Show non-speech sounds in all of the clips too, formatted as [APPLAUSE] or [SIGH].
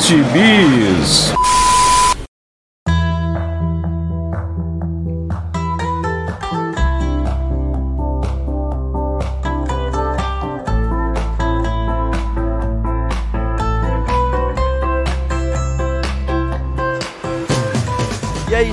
gibis.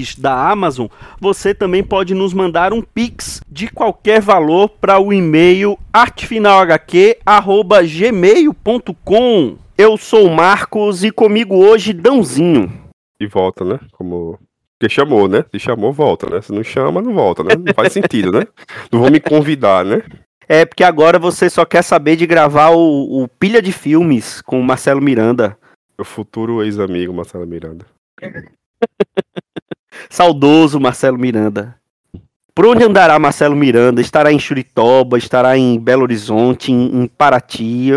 links da Amazon, você também pode nos mandar um pix de qualquer valor para o e-mail artefinalhq@gmail.com. Eu sou o Marcos e comigo hoje Dãozinho. E volta, né? Como porque chamou, né? Se chamou, volta, né? Se não chama, não volta, né? Não faz sentido, né? Não vou me convidar, né? É porque agora você só quer saber de gravar o, o Pilha de Filmes com o Marcelo Miranda. O futuro ex-amigo Marcelo Miranda. [LAUGHS] Saudoso Marcelo Miranda. Por onde andará Marcelo Miranda? Estará em Churitoba, estará em Belo Horizonte, em, em Paraty.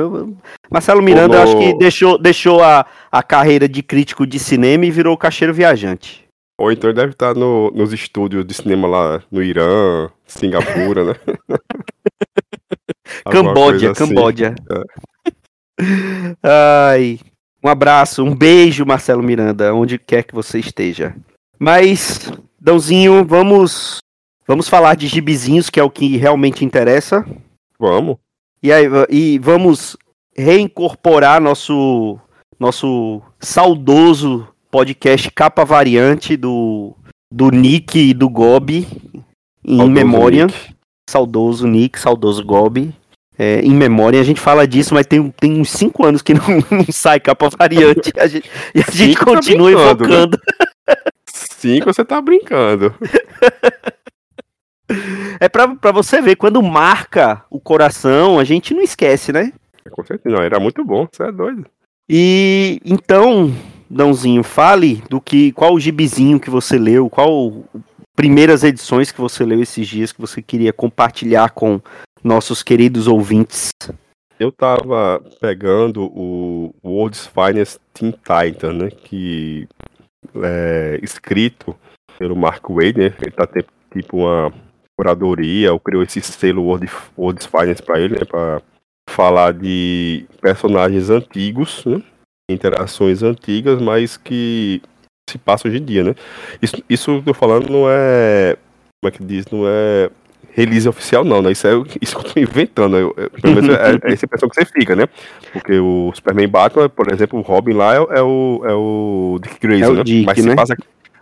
Marcelo Miranda, acho que deixou, deixou a, a carreira de crítico de cinema e virou caixeiro viajante. Ou então ele deve estar no, nos estúdios de cinema lá no Irã, Singapura, né? [LAUGHS] Camboja, assim. Camboja. É. Ai, um abraço, um beijo, Marcelo Miranda, onde quer que você esteja. Mas, Dãozinho, vamos vamos falar de gibizinhos, que é o que realmente interessa. Vamos. E, aí, e vamos reincorporar nosso nosso saudoso podcast capa variante do do Nick e do Gobi em memória. Saudoso Nick, saudoso Gobi. É, em memória, a gente fala disso, mas tem, tem uns 5 anos que não, [LAUGHS] não, sai capa variante a gente, e a gente tá continua tá evocando. Né? Cinco você tá brincando. É pra, pra você ver, quando marca o coração, a gente não esquece, né? É, com certeza, não, era muito bom, você é doido. E então, Dãozinho, fale do que. Qual o gibizinho que você leu, qual primeiras edições que você leu esses dias que você queria compartilhar com nossos queridos ouvintes. Eu tava pegando o World's Finest Teen Titan, né? Que é, escrito pelo Mark Wade, né? Ele tá tendo tipo uma curadoria, ou criou esse selo World, World's Finance para ele, né? Para falar de personagens antigos, né? Interações antigas, mas que se passam hoje em dia, né? Isso, isso que eu tô falando não é. Como é que diz? Não é release oficial, não, né? Isso é [LAUGHS] isso que eu tô inventando. Eu, eu, pelo menos é, é essa impressão que você fica, né? Porque o Superman Batman, por exemplo, o Robin lá é, é o, é o Dick Grayson, é o né? Dick, Mas né? se passa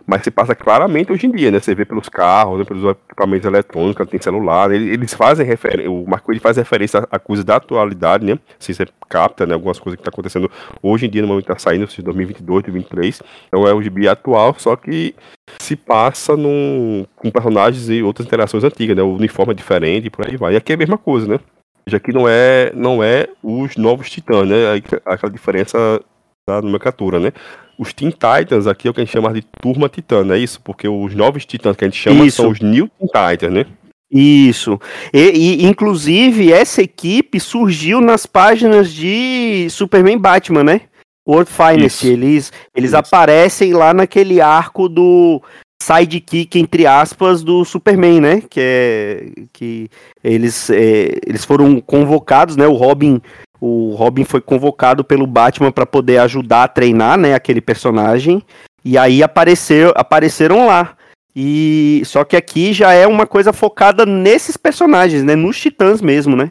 mas se passa claramente hoje em dia, né? Você vê pelos carros, né? pelos equipamentos eletrônicos, tem celular, né? eles fazem referência, o Marco ele faz referência a coisas da atualidade, né? Se você capta, né? Algumas coisas que tá acontecendo hoje em dia, no momento que tá saindo, de 2022, 2023. Então é o gibi atual, só que se passa num, com personagens e outras interações antigas, né? O uniforme é diferente e por aí vai. E aqui é a mesma coisa, né? Já que não é, não é os novos titãs, né? Aquela diferença da nomenclatura, né? Os Teen Titans aqui é o que a gente chama de Turma Titã, é isso? Porque os novos Titãs que a gente chama isso. são os New Teen Titans, né? Isso. E, e, inclusive, essa equipe surgiu nas páginas de Superman Batman, né? World Finest. Eles, eles aparecem lá naquele arco do sidekick, entre aspas, do Superman, né? Que é. Que eles, é, eles foram convocados, né? O Robin o Robin foi convocado pelo Batman para poder ajudar a treinar, né, aquele personagem. E aí apareceu, apareceram lá. E só que aqui já é uma coisa focada nesses personagens, né, nos Titãs mesmo, né?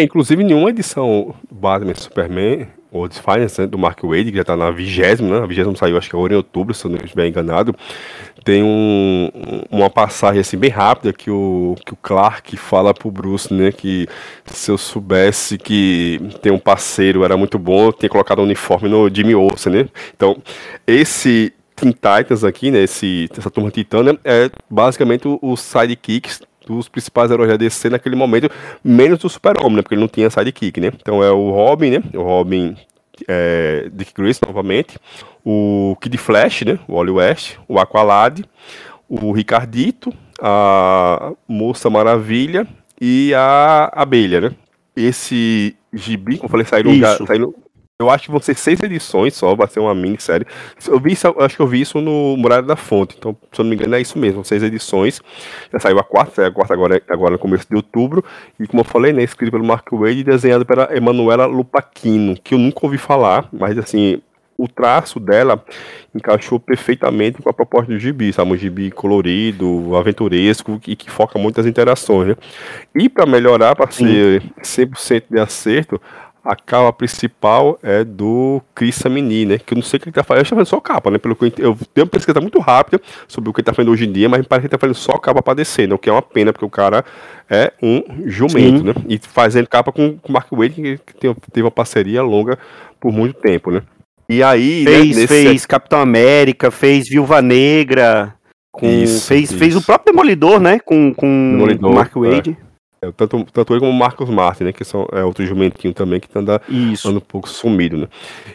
É, inclusive, nenhuma edição Batman Superman, ou Finance, né, do Mark Wade, que já tá na vigésima, né? A vigésima saiu, acho que agora em outubro, se eu não estiver enganado. Tem um, uma passagem assim bem rápida que o, que o Clark fala pro Bruce, né? Que se eu soubesse que tem um parceiro era muito bom, eu tinha colocado o um uniforme no Jimmy Olsen, né? Então, esse Teen Titans aqui, né? Esse, essa turma titana é basicamente os sidekicks dos principais heróis da DC naquele momento, menos do Super-Homem, né? Porque ele não tinha sidekick, né? Então é o Robin, né? O Robin é, Dick Grayson novamente, o Kid Flash, né? O Wally West, o Aqualad, o Ricardito, a Moça Maravilha e a Abelha, né? Esse gibi, como eu falei, saíram, saíram eu acho que vão ser seis edições só, vai ser uma minissérie. Eu vi isso, acho que eu vi isso no Muralha da Fonte, então, se eu não me engano, é isso mesmo, seis edições. Já saiu a quarta, saiu a quarta agora, agora no começo de outubro. E como eu falei, né, escrito pelo Mark Wade e desenhado pela Emanuela Lupaquino, que eu nunca ouvi falar, mas assim, o traço dela encaixou perfeitamente com a proposta do gibi, sabe? Um gibi colorido, aventuresco e que foca muitas interações, né? E para melhorar, para ser 100% de acerto, a capa principal é do Chris Samini, né? Que eu não sei o que ele tá fazendo. Eu estou fazendo só capa, né? Pelo que eu, eu tenho uma pesquisa muito rápida sobre o que ele tá fazendo hoje em dia, mas me parece que ele tá fazendo só capa para descer, né? O que é uma pena, porque o cara é um jumento, Sim. né? E fazendo capa com o Mark Wade, que, que teve uma parceria longa por muito tempo, né? E aí. Né, fez, né, nesse... fez Capitão América, fez Viúva Negra. Com, isso, fez, isso. fez o próprio Demolidor, né? Com, com Demolidor, Mark Wade. É. É, tanto, tanto ele como o Marcos Martin, né? Que são é, outro jumentinho também que anda, anda um pouco sumido, né?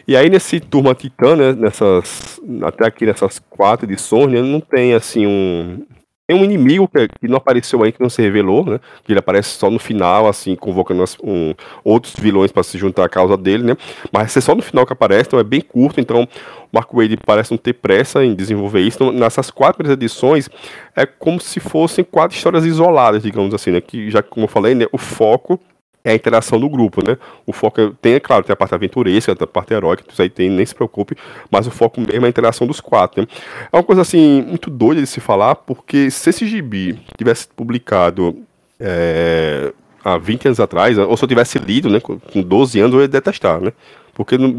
E aí nesse Turma Titã, né, nessas, até aqui nessas quatro edições, né, não tem assim um, tem um inimigo que, que, não apareceu aí, que não se revelou, né? Que ele aparece só no final, assim, convocando um, outros vilões para se juntar à causa dele, né? Mas é só no final que aparece, então é bem curto, então o Mark Wade parece não ter pressa em desenvolver isso. Então, nessas quatro edições, é como se fossem quatro histórias isoladas, digamos assim, né? Que já, como eu falei, né, o foco é a interação do grupo, né? O foco é, tem, é claro, tem a parte aventuresca, a parte heróica, isso aí tem, nem se preocupe, mas o foco mesmo é a interação dos quatro, né? É uma coisa, assim, muito doida de se falar, porque se esse gibi tivesse publicado é, há 20 anos atrás, ou se eu tivesse lido, né, com 12 anos, eu ia detestar, né? Porque não,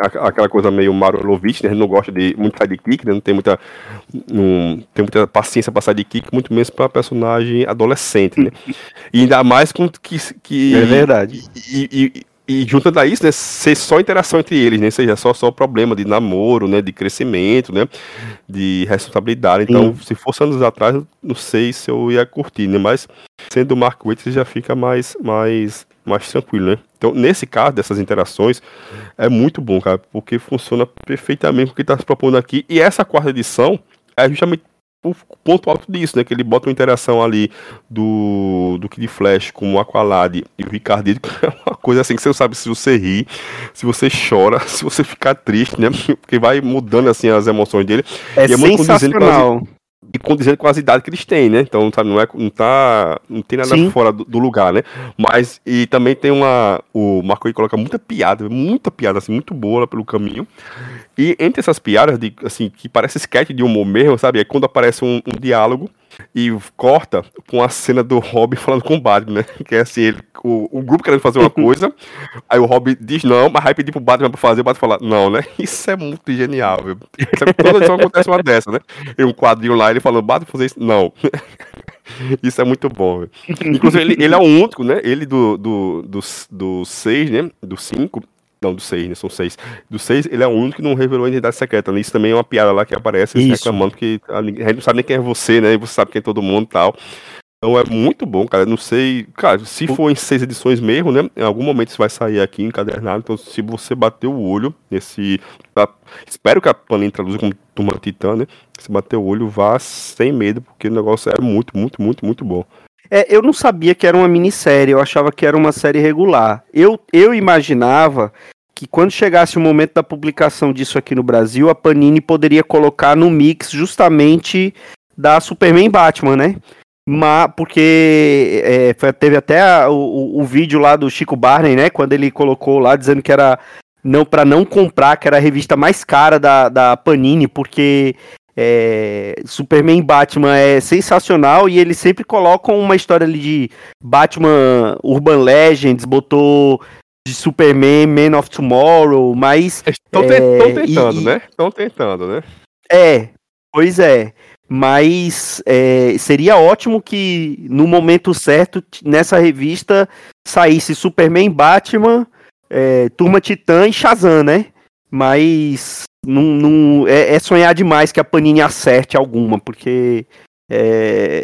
aquela coisa meio Marolovich, né? A gente não gosta de muito sidekick, né? Não tem muita, não tem muita paciência pra sidekick, muito menos pra personagem adolescente, né? E ainda mais com que. que é verdade. E, e, e juntando a isso, né, ser só interação entre eles, né, seja só só problema de namoro, né, de crescimento, né, de responsabilidade. Então, Sim. se fosse anos atrás, não sei se eu ia curtir, né, mas sendo o Mark Waite, já fica mais mais mais tranquilo, né? Então, nesse caso dessas interações, é muito bom, cara, porque funciona perfeitamente o que está se propondo aqui. E essa quarta edição é justamente o ponto alto disso, né? Que ele bota uma interação ali do, do Kid Flash com o Aqualad e o Ricardito, que é coisa assim que você sabe se você ri, se você chora, [LAUGHS] se você ficar triste, né? Porque vai mudando assim as emoções dele. É, e é sensacional e condizendo com as idades que eles têm, né? Então, sabe, não, é, não, tá, não tem nada Sim. fora do, do, lugar, né? Mas, e também tem uma. O Marco aí coloca muita piada, muita piada, assim, muito boa pelo caminho. E entre essas piadas, de, assim, que parece sketch de humor mesmo, sabe? É quando aparece um, um diálogo e corta com a cena do Robin falando com o Batman, né? [LAUGHS] Que é assim, ele, o, o grupo querendo fazer uma [LAUGHS] coisa, aí o Robin diz não, mas vai pedir pro Batman pra fazer, o Batman fala, não, né? [LAUGHS] Isso é muito genial, viu? Isso é, toda edição acontece uma dessa, né? Tem um quadrinho lá, ele falando, Batman fazer isso, não. Isso é muito bom. Viu? Inclusive, ele, ele, é o único, né? Ele do 6, do, do, do seis, né? Do 5, não, do 6, né? São 6. Do 6, ele é o único que não revelou a identidade secreta. Né? Isso também é uma piada lá que aparece reclamando que a gente não sabe nem quem é você, né? E você sabe quem é todo mundo e tal. Então é muito bom, cara. Não sei. Cara, se for em seis edições mesmo, né? Em algum momento isso vai sair aqui encadernado. Então, se você bater o olho nesse. Tá, espero que a Panini traduza como Turma Titã, né? Se bater o olho, vá sem medo, porque o negócio é muito, muito, muito, muito bom. É, eu não sabia que era uma minissérie, eu achava que era uma série regular. Eu, eu imaginava que quando chegasse o momento da publicação disso aqui no Brasil, a Panini poderia colocar no mix justamente da Superman Batman, né? Mas, porque é, teve até a, o, o vídeo lá do Chico Barney, né? Quando ele colocou lá dizendo que era não para não comprar, que era a revista mais cara da, da Panini, porque é, Superman e Batman é sensacional e eles sempre colocam uma história ali de Batman Urban Legends, botou de Superman Man of Tomorrow, mas. Estão é, tentando, e, né? Estão tentando, né? É, pois é. Mas é, seria ótimo que no momento certo, nessa revista, saísse Superman, Batman, é, Turma Titã e Shazam, né? Mas não, não é, é, sonhar demais que a Panini acerte alguma, porque é,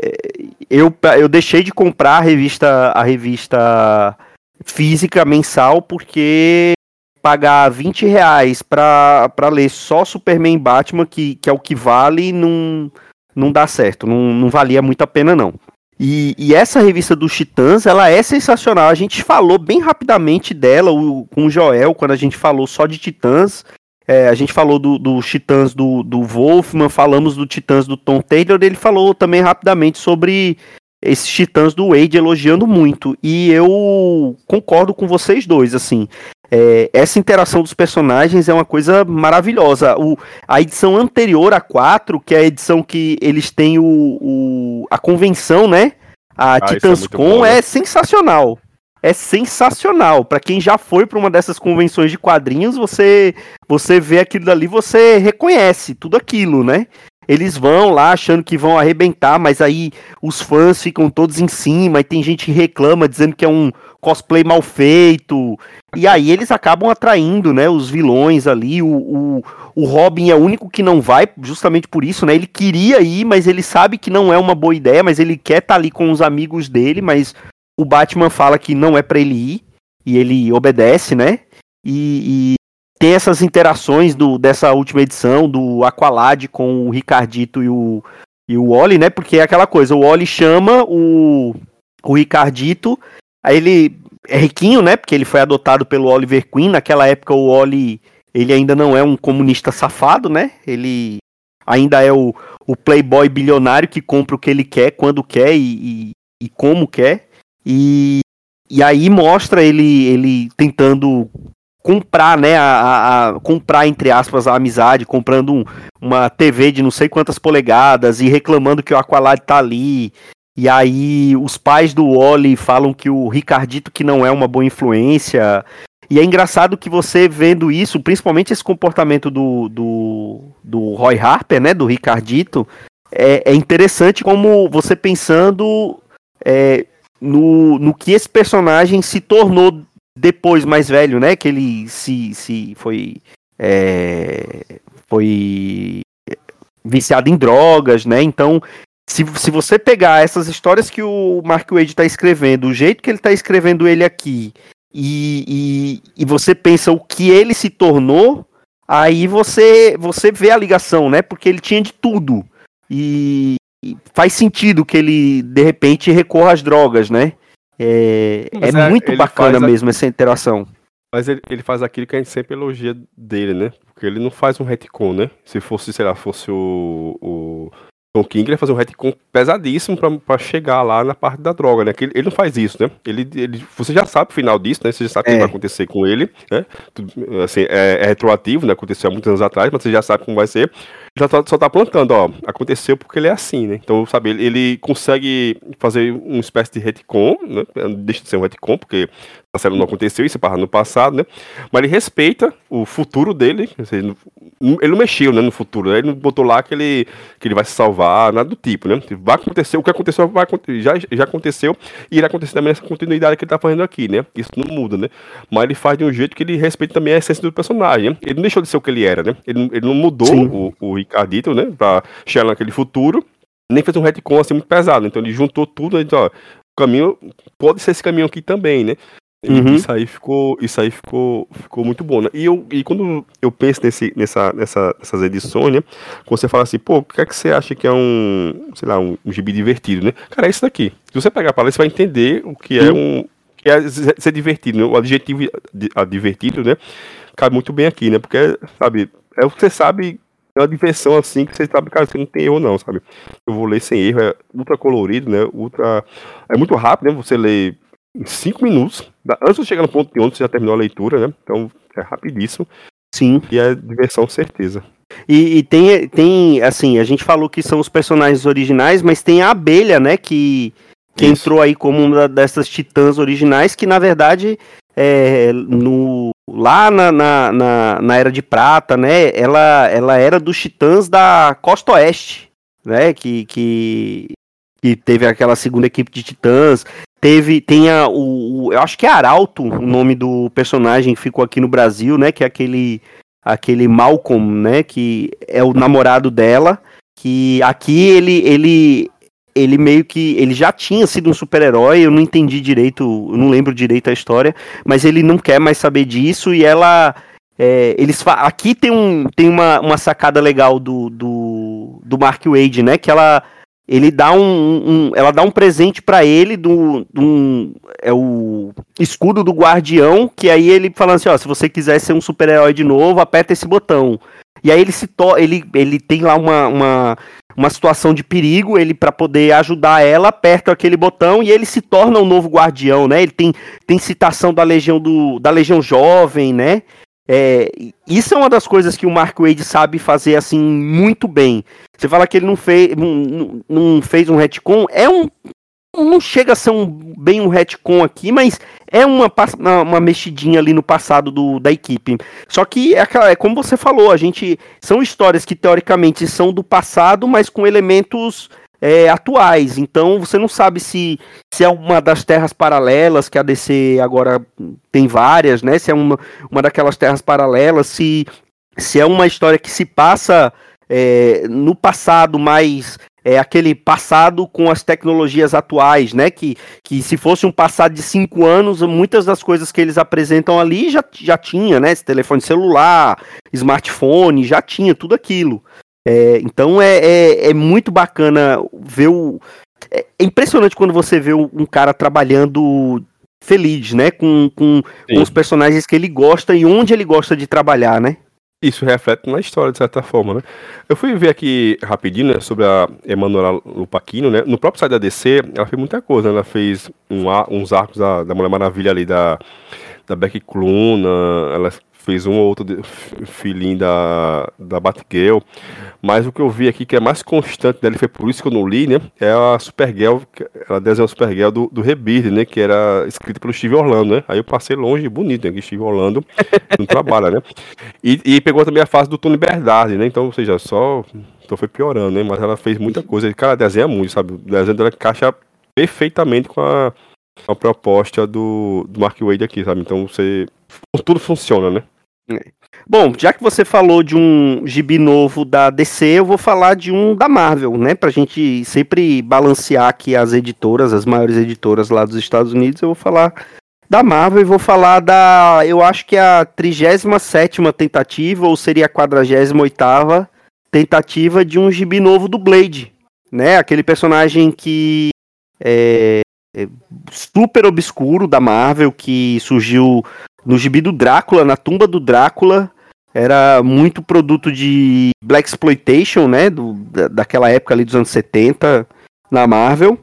eu, eu deixei de comprar a revista, a revista física mensal porque pagar 20 reais pra ler só Superman e Batman, que, que é o que vale, não, não dá certo. Não, não valia muito a pena, não. E, e, essa revista dos Titãs, ela é sensacional. A gente falou bem rapidamente dela o, com o Joel, quando a gente falou só de Titãs. É, a gente falou dos do Titãs do, do Wolfman, falamos do Titãs do Tom Taylor. Ele falou também rapidamente sobre esses Titãs do Wade, elogiando muito. E eu concordo com vocês dois, assim. É, essa interação dos personagens é uma coisa maravilhosa. O, a edição anterior a 4, que é a edição que eles têm o, o a convenção, né? A ah, TitansCon é, é sensacional. É sensacional. Para quem já foi para uma dessas convenções de quadrinhos, você você vê aquilo dali, você reconhece tudo aquilo, né? Eles vão lá achando que vão arrebentar, mas aí os fãs ficam todos em cima e tem gente que reclama dizendo que é um cosplay mal feito. E aí eles acabam atraindo, né, os vilões ali. O, o, o Robin é o único que não vai, justamente por isso, né? Ele queria ir, mas ele sabe que não é uma boa ideia, mas ele quer estar tá ali com os amigos dele, mas o Batman fala que não é para ele ir e ele obedece, né? E, tem essas interações do, dessa última edição do Aqualad com o Ricardito e o, e o Oli, né? Porque é aquela coisa, o Oli chama o, o Ricardito, aí ele é riquinho, né? Porque ele foi adotado pelo Oliver Queen. Naquela época o Oli, ele ainda não é um comunista safado, né? Ele ainda é o, o playboy bilionário que compra o que ele quer, quando quer e, e, e como quer. E, e aí mostra ele, ele tentando comprar, né, a, a, comprar entre aspas a amizade, comprando um, uma TV de não sei quantas polegadas e reclamando que o Aqualad tá ali. E aí os pais do Wally falam que o Ricardito que não é uma boa influência. E é engraçado que você vendo isso, principalmente esse comportamento do, do, do Roy Harper, né, do Ricardito, é, é interessante como você pensando é, no, no que esse personagem se tornou depois mais velho, né? Que ele se, se foi. É, foi viciado em drogas, né? Então, se, se você pegar essas histórias que o Mark Wade está escrevendo, o jeito que ele está escrevendo ele aqui, e, e, e, você pensa o que ele se tornou, aí você, você vê a ligação, né? Porque ele tinha de tudo. E, e faz sentido que ele, de repente, recorra às drogas, né? É, é, é muito bacana mesmo a... essa interação. Mas ele, ele faz aquilo que a gente sempre elogia dele, né? Porque ele não faz um retcon, né? Se fosse, sei lá, fosse o, o Tom King, ele fazer um retcon pesadíssimo pra chegar lá na parte da droga, né? Que ele, ele não faz isso, né? Ele, ele, você já sabe o final disso, né? Você já sabe o é. que vai acontecer com ele, né? Assim, é, é retroativo, né? Aconteceu há muitos anos atrás, mas você já sabe como vai ser já tá, só tá plantando, ó. Aconteceu porque ele é assim, né? Então, sabe, ele, ele consegue fazer uma espécie de retcon, né? Deixa de ser um retcon, porque a série não aconteceu, isso é no passado, né? Mas ele respeita o futuro dele. Ele não mexeu né, no futuro, né? ele não botou lá que ele, que ele vai se salvar, nada do tipo, né? Vai acontecer, o que aconteceu vai, já, já aconteceu e irá acontecer também nessa continuidade que ele tá fazendo aqui, né? Isso não muda, né? Mas ele faz de um jeito que ele respeita também a essência do personagem. Né? Ele não deixou de ser o que ele era, né? Ele, ele não mudou o, o Ricardito, né? Pra chegar naquele futuro nem fez um retcon assim muito pesado. Então ele juntou tudo e disse, ó, o caminho pode ser esse caminho aqui também, né? Uhum. Isso aí ficou, isso aí ficou, ficou muito bom, né? E, eu, e quando eu penso nesse, nessa, nessa, nessas edições, né? Quando você fala assim, pô, o que é que você acha que é um, sei lá, um, um gibi divertido, né? Cara, é isso daqui. Se você pegar para ler, você vai entender o que é um, que é ser divertido, né? O adjetivo divertido, né? Cabe muito bem aqui, né? Porque, sabe, é o que você sabe é uma diversão assim que você sabe, cara, você não tem erro não, sabe? Eu vou ler sem erro, é ultra colorido, né? Ultra. É muito rápido, né? Você lê em 5 minutos. Antes de chegar no ponto de onde você já terminou a leitura, né? Então é rapidíssimo. Sim. E é diversão certeza. E, e, tem, tem, assim, a gente falou que são os personagens originais, mas tem a abelha, né, que, que entrou aí como uma dessas titãs originais, que na verdade, é, no, lá na, na, na, na, Era de Prata, né, ela, ela era dos titãs da Costa Oeste, né, que, que, que teve aquela segunda equipe de titãs, teve, tem a, o, o, eu acho que é Arauto, o nome do personagem que ficou aqui no Brasil, né, que é aquele aquele Malcolm, né, que é o namorado dela, que aqui ele ele ele meio que ele já tinha sido um super-herói, eu não entendi direito, eu não lembro direito a história, mas ele não quer mais saber disso e ela é, eles aqui tem, um, tem uma, uma sacada legal do, do, do Mark Wade, né? Que ela ele dá um, um, ela dá um presente para ele do, do é o escudo do guardião que aí ele fala assim ó se você quiser ser um super herói de novo aperta esse botão. E aí ele se to ele, ele tem lá uma, uma, uma situação de perigo ele para poder ajudar ela aperta aquele botão e ele se torna um novo guardião né? Ele tem tem citação da legião do da legião jovem né é, isso é uma das coisas que o Mark Wade sabe fazer assim muito bem. Você fala que ele não fez, não, não fez um retcon, é um não chega a ser um, bem um retcon aqui, mas é uma, uma, mexidinha ali no passado do, da equipe. Só que é, é como você falou, a gente são histórias que teoricamente são do passado, mas com elementos é, atuais. Então você não sabe se, se é uma das terras paralelas, que a DC agora tem várias, né? Se é uma, uma daquelas terras paralelas, se, se é uma história que se passa é, no passado, mas é aquele passado com as tecnologias atuais, né? Que, que se fosse um passado de cinco anos, muitas das coisas que eles apresentam ali já, já tinha, né? Esse telefone celular, smartphone, já tinha tudo aquilo. É, então é, é, é, muito bacana ver o. É, é impressionante quando você vê um cara trabalhando feliz, né? Com, com, com, os personagens que ele gosta e onde ele gosta de trabalhar, né? Isso reflete na história, de certa forma, né? Eu fui ver aqui rapidinho né, sobre a Emanuela Lupaquino, né? No próprio site da DC, ela fez muita coisa, né? Ela fez um, uns arcos da, da Mulher Maravilha ali, da, da Becky Cluna, ela fez um ou outro [LAUGHS] filhinho da, da Batgirl. Mas o que eu vi aqui que é mais constante dela, foi por isso que eu não li, né? É a Supergirl, ela desenhou a Supergirl do, do Rebirth, né? Que era escrita pelo Steve Orlando, né? Aí eu passei longe, bonito, né? Que Steve Orlando [LAUGHS] não trabalha, né? E, e, pegou também a fase do Tony Bernardi, né? Então, ou seja, só. Então foi piorando, né? Mas ela fez muita coisa. Cara, desenha muito, sabe? O desenho dela encaixa perfeitamente com a, a proposta do, do Mark Wade aqui, sabe? Então você. Tudo funciona, né? É. Bom, já que você falou de um gibi novo da DC, eu vou falar de um da Marvel, né? Pra gente sempre balancear aqui as editoras, as maiores editoras lá dos Estados Unidos, eu vou falar da Marvel e vou falar da, eu acho que é a 37 tentativa, ou seria a 48 tentativa de um gibi novo do Blade, né? Aquele personagem que é, é super obscuro da Marvel, que surgiu no gibi do Drácula, na tumba do Drácula, era muito produto de Black Exploitation, né? Do, daquela época ali dos anos 70 na Marvel,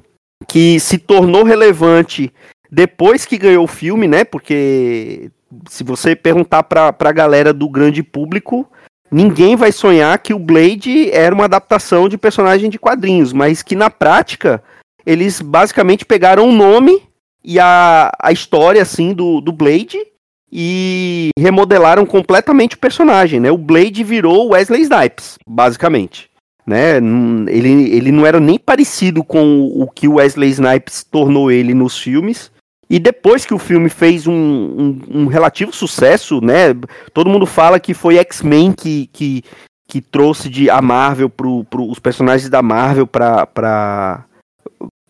que se tornou relevante depois que ganhou o filme, né? Porque se você perguntar pra, pra galera do grande público, ninguém vai sonhar que o Blade era uma adaptação de personagem de quadrinhos, mas que na prática eles basicamente pegaram o nome e a, a história assim do, do Blade e remodelaram completamente o personagem, né? O Blade virou Wesley Snipes, basicamente. Né? Ele, ele não era nem parecido com o que o Wesley Snipes tornou ele nos filmes. E depois que o filme fez um, um, um relativo sucesso, né? Todo mundo fala que foi X-Men que, que, que trouxe de a Marvel pro os personagens da Marvel para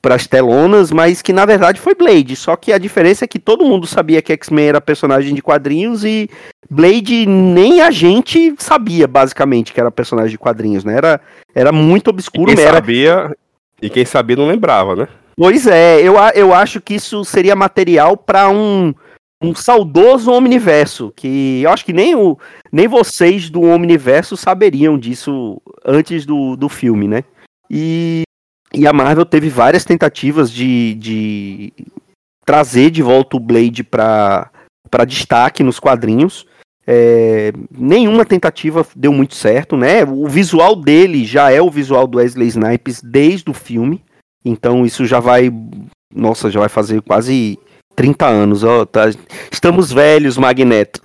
para as telonas, mas que na verdade foi Blade. Só que a diferença é que todo mundo sabia que X-Men era personagem de quadrinhos e Blade nem a gente sabia basicamente que era personagem de quadrinhos, né? Era, era muito obscuro. E quem era... sabia e quem sabia não lembrava, né? Pois é, eu, eu acho que isso seria material para um um saudoso Omniverso, que eu acho que nem, o, nem vocês do Omniverso saberiam disso antes do, do filme, né? E e a Marvel teve várias tentativas de, de trazer de volta o Blade para destaque nos quadrinhos. É, nenhuma tentativa deu muito certo, né? O visual dele já é o visual do Wesley Snipes desde o filme. Então isso já vai. Nossa, já vai fazer quase 30 anos. Ó, tá, estamos velhos, Magneto.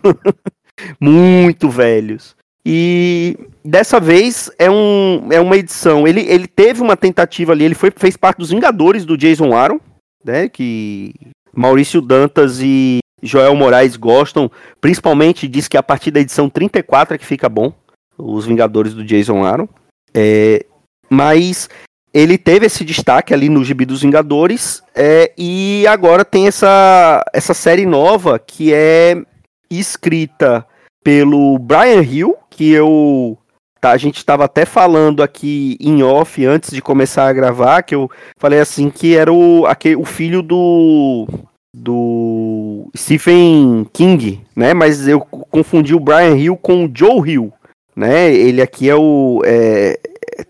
[LAUGHS] muito velhos. E dessa vez é, um, é uma edição. Ele, ele teve uma tentativa ali, ele foi, fez parte dos Vingadores do Jason Aaron, né? Que Maurício Dantas e Joel Moraes gostam, principalmente diz que a partir da edição 34 é que fica bom, os Vingadores do Jason Aaron. É, mas ele teve esse destaque ali no Gibi dos Vingadores é, e agora tem essa, essa série nova que é escrita pelo Brian Hill, que eu tá, a gente estava até falando aqui em off antes de começar a gravar, que eu falei assim que era o, aquele, o filho do do Stephen King, né? Mas eu confundi o Brian Hill com o Joe Hill, né? Ele aqui é o é,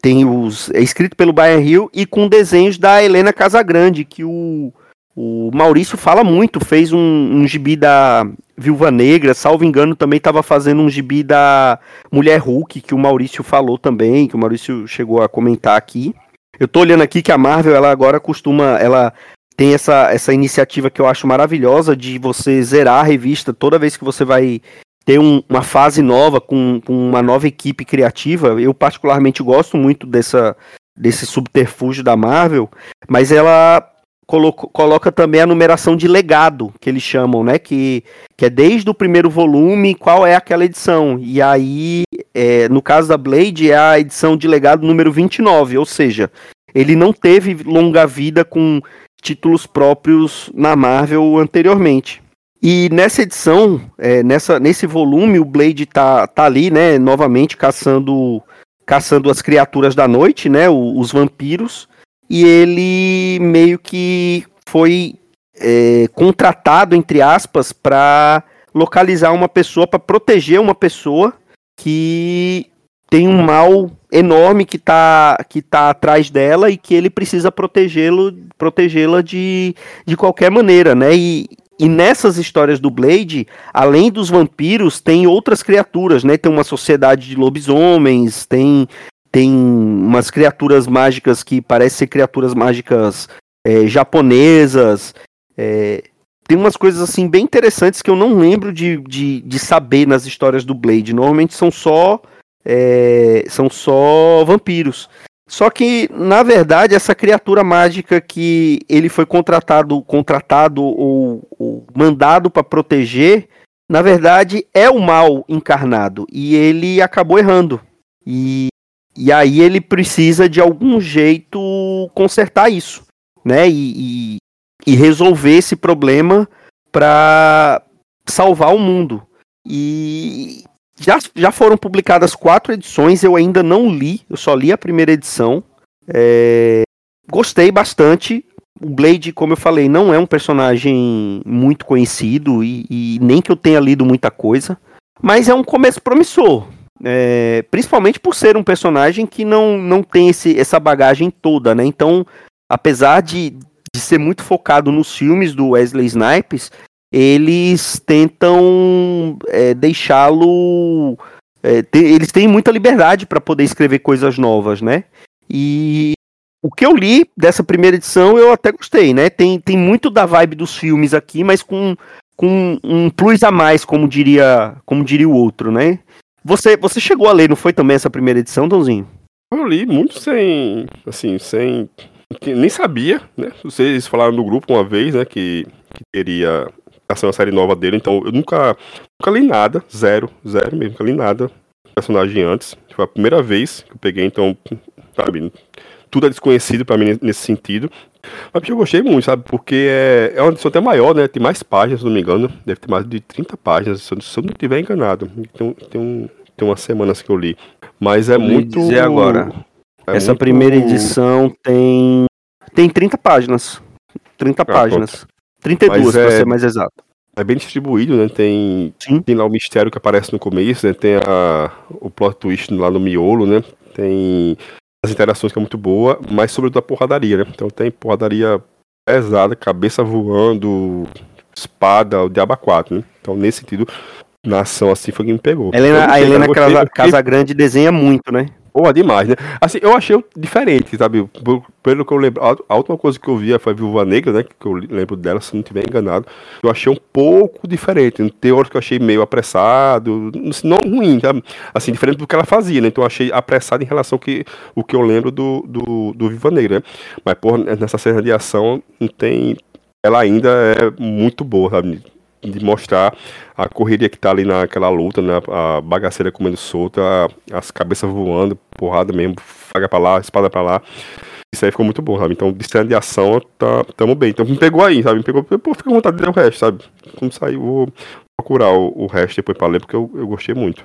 tem os é escrito pelo Brian Hill e com desenhos da Helena Casagrande que o o Maurício fala muito, fez um, um gibi da Viúva Negra, salvo engano, também estava fazendo um gibi da Mulher Hulk, que o Maurício falou também, que o Maurício chegou a comentar aqui. Eu tô olhando aqui que a Marvel, ela agora costuma, ela tem essa, essa iniciativa que eu acho maravilhosa de você zerar a revista toda vez que você vai ter um, uma fase nova com, com, uma nova equipe criativa. Eu particularmente gosto muito dessa, desse subterfúgio da Marvel, mas ela coloca, coloca também a numeração de legado, que eles chamam, né? Que, que é desde o primeiro volume, qual é aquela edição. E aí, é, no caso da Blade, é a edição de legado número 29, ou seja, ele não teve longa vida com títulos próprios na Marvel anteriormente. E nessa edição, é, nessa, nesse volume, o Blade tá, tá ali, né, novamente caçando caçando as criaturas da noite, né, os vampiros, e ele meio que foi é, contratado, entre aspas, para localizar uma pessoa, para proteger uma pessoa que tem um mal enorme que está que tá atrás dela e que ele precisa protegê-lo protegê-la de, de qualquer maneira, né? E, e nessas histórias do Blade, além dos vampiros, tem outras criaturas, né? Tem uma sociedade de lobisomens, tem tem umas criaturas mágicas que parecem ser criaturas mágicas é, japonesas. É, tem umas coisas assim bem interessantes que eu não lembro de, de, de saber nas histórias do Blade. Normalmente são só é, são só vampiros. Só que, na verdade, essa criatura mágica que ele foi contratado, contratado ou, ou mandado para proteger, na verdade, é o mal encarnado. E ele acabou errando. E, e aí ele precisa, de algum jeito, consertar isso. Né? E, e, e resolver esse problema para salvar o mundo. E, já, já foram publicadas quatro edições, eu ainda não li, eu só li a primeira edição. É, gostei bastante. O Blade, como eu falei, não é um personagem muito conhecido e, e nem que eu tenha lido muita coisa, mas é um começo promissor. É, principalmente por ser um personagem que não, não tem esse, essa bagagem toda, né? Então, apesar de, de ser muito focado nos filmes do Wesley Snipes, eles tentam é, deixá-lo. É, eles têm muita liberdade para poder escrever coisas novas, né? E o que eu li dessa primeira edição eu até gostei, né? Tem, tem muito da vibe dos filmes aqui, mas com, com um plus a mais, como diria, como diria o outro, né? Você, você chegou a ler, não foi também essa primeira edição, Donzinho? Eu li muito sem, assim, sem, nem sabia, né? Vocês falaram no grupo uma vez, né, que, que teria essa é uma série nova dele, então eu nunca, nunca li nada, zero, zero mesmo, nunca li nada personagem antes. Foi a primeira vez que eu peguei, então, sabe, tudo é desconhecido para mim nesse sentido. Mas eu gostei muito, sabe, porque é, é uma edição até maior, né, tem mais páginas, se não me engano, deve ter mais de 30 páginas, se eu, não estiver enganado. Então, tem, um, tem umas semanas que eu li. Mas é eu muito... dizer agora, é essa muito... primeira edição tem, tem 30 páginas. 30 ah, páginas. Pronto. 32, para é, ser mais exato. É bem distribuído, né? Tem, Sim. tem lá o mistério que aparece no começo, né? Tem a, o plot twist lá no miolo, né? Tem as interações que é muito boa, mas sobretudo a porradaria, né? Então tem porradaria pesada, cabeça voando, espada, o diabo 4, né? Então nesse sentido, na ação assim foi que me pegou. Helena, a Helena Casa, Casagrande desenha muito, né? Boa demais, né? Assim, eu achei diferente, sabe? Pelo que eu lembro, a última coisa que eu via foi Viúva Negra, né? Que eu lembro dela, se não tiver enganado. Eu achei um pouco diferente. Tem horas que eu achei meio apressado, não ruim, sabe? Assim, diferente do que ela fazia, né? Então eu achei apressado em relação ao que, o que eu lembro do, do, do Negra, né? Mas, porra, nessa cena de ação, não tem. Ela ainda é muito boa, sabe? De mostrar a correria que tá ali naquela luta, né? A bagaceira comendo solta, as cabeças voando, porrada mesmo, faga pra lá, espada pra lá. Isso aí ficou muito bom, sabe? Então, de cena de ação, tá, tamo bem. Então, me pegou aí, sabe? Me pegou, pô, fica com vontade de ler o resto, sabe? Quando sair, vou procurar o, o resto depois pra ler, porque eu, eu gostei muito.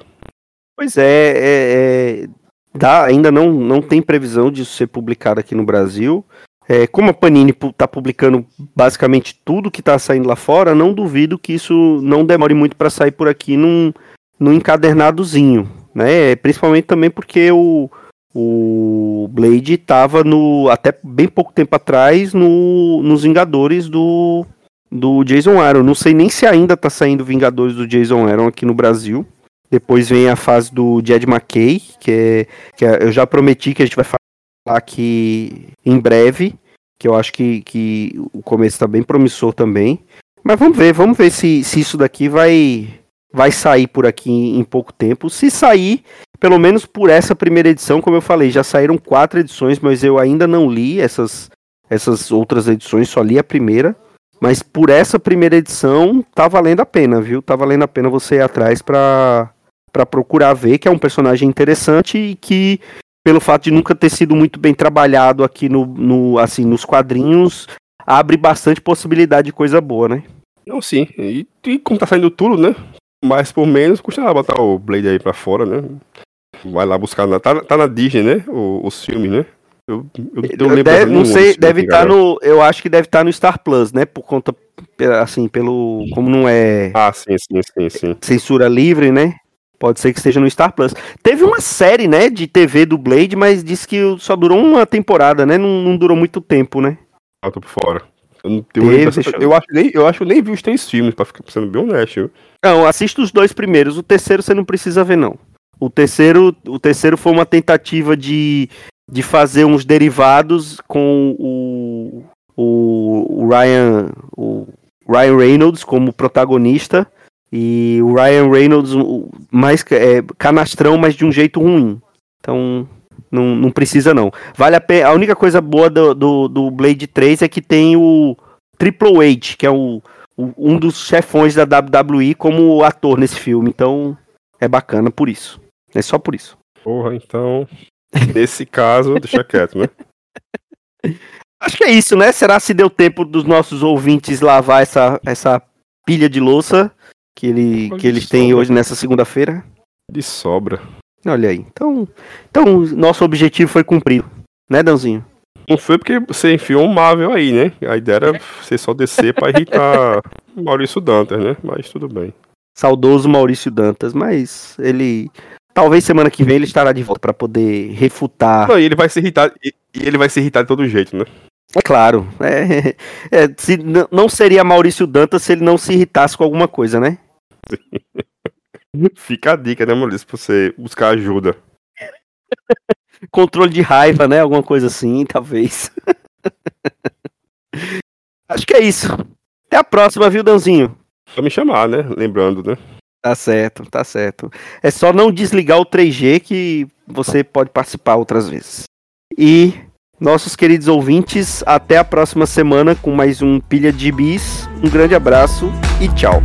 Pois é, é, é... Dá, ainda não, não tem previsão disso ser publicado aqui no Brasil. É, como a Panini está publicando basicamente tudo que está saindo lá fora, não duvido que isso não demore muito para sair por aqui num, num encadernadozinho, né? Principalmente também porque o, o Blade estava no até bem pouco tempo atrás no, nos Vingadores do, do Jason Aaron. Não sei nem se ainda está saindo Vingadores do Jason Aaron aqui no Brasil. Depois vem a fase do Jed McKay, que, é, que é, eu já prometi que a gente vai falar aqui em breve que eu acho que, que o começo está bem promissor também. Mas vamos ver, vamos ver se, se isso daqui vai, vai sair por aqui em, pouco tempo. Se sair, pelo menos por essa primeira edição, como eu falei, já saíram quatro edições, mas eu ainda não li essas, essas outras edições, só li a primeira. Mas por essa primeira edição, tá valendo a pena, viu? Tá valendo a pena você ir atrás para procurar ver que é um personagem interessante e que pelo fato de nunca ter sido muito bem trabalhado aqui no, no assim nos quadrinhos, abre bastante possibilidade de coisa boa, né? Não, sim. E, e como tá saindo tudo, né? Mais por menos, custa lá botar o Blade aí pra fora, né? Vai lá buscar. Na, tá, tá na Disney, né? O, os filmes, né? Eu, eu, eu deve, não sei, deve estar tá no. Eu acho que deve estar tá no Star Plus, né? Por conta, assim, pelo. Como não é. Ah, sim, sim, sim, sim. Censura livre, né? Pode ser que esteja no Star Plus. Teve uma série, né, de TV do Blade, mas disse que só durou uma temporada, né? Não, não durou muito tempo, né? Ah, tô por fora. Eu, Teve, eu, acho nem, eu acho que nem vi os três filmes, pra ficar sendo bem honesto. Não, assista os dois primeiros. O terceiro você não precisa ver, não. O terceiro, o terceiro foi uma tentativa de, de fazer uns derivados com o, o, o Ryan, o Ryan Reynolds como protagonista e o Ryan Reynolds, mais é, canastrão, mas de um jeito ruim. Então, não, não precisa não. Vale a pena. A única coisa boa do, do, do Blade 3 é que tem o Triple H, que é o, o, um dos chefões da WWE como ator nesse filme. Então, é bacana por isso. É só por isso. Porra, então. Nesse caso, deixa quieto, né? [LAUGHS] Acho que é isso, né? Será se deu tempo dos nossos ouvintes lavar essa, essa pilha de louça? Que, ele, que eles têm sobra. hoje nessa segunda-feira? De sobra. Olha aí. Então, então, nosso objetivo foi cumprido, né, Danzinho? Não foi porque você enfiou um Marvel aí, né? A ideia era você só descer pra irritar [LAUGHS] Maurício Dantas, né? Mas tudo bem. Saudoso Maurício Dantas, mas ele. Talvez semana que vem ele estará de volta para poder refutar. Não, e ele vai se irritar. E ele vai se irritar de todo jeito, né? É claro. É, [LAUGHS] é, se, não seria Maurício Dantas se ele não se irritasse com alguma coisa, né? [LAUGHS] Fica a dica, né, Maurício, pra você buscar ajuda. [LAUGHS] Controle de raiva, né? Alguma coisa assim, talvez. Acho que é isso. Até a próxima, viu, Danzinho? Só me chamar, né? Lembrando, né? Tá certo, tá certo. É só não desligar o 3G que você pode participar outras vezes. E nossos queridos ouvintes, até a próxima semana com mais um Pilha de Bis. Um grande abraço e tchau.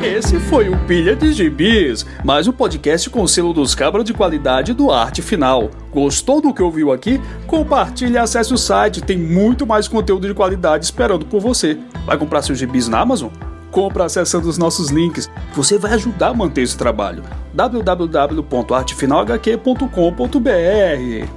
Esse foi o Pilha de Gibis, mais um podcast com selo dos cabras de qualidade do Arte Final. Gostou do que ouviu aqui? Compartilhe e acesse o site, tem muito mais conteúdo de qualidade esperando por você. Vai comprar seus gibis na Amazon? Compra acessando os nossos links. Você vai ajudar a manter esse trabalho. www.artefinalhq.com.br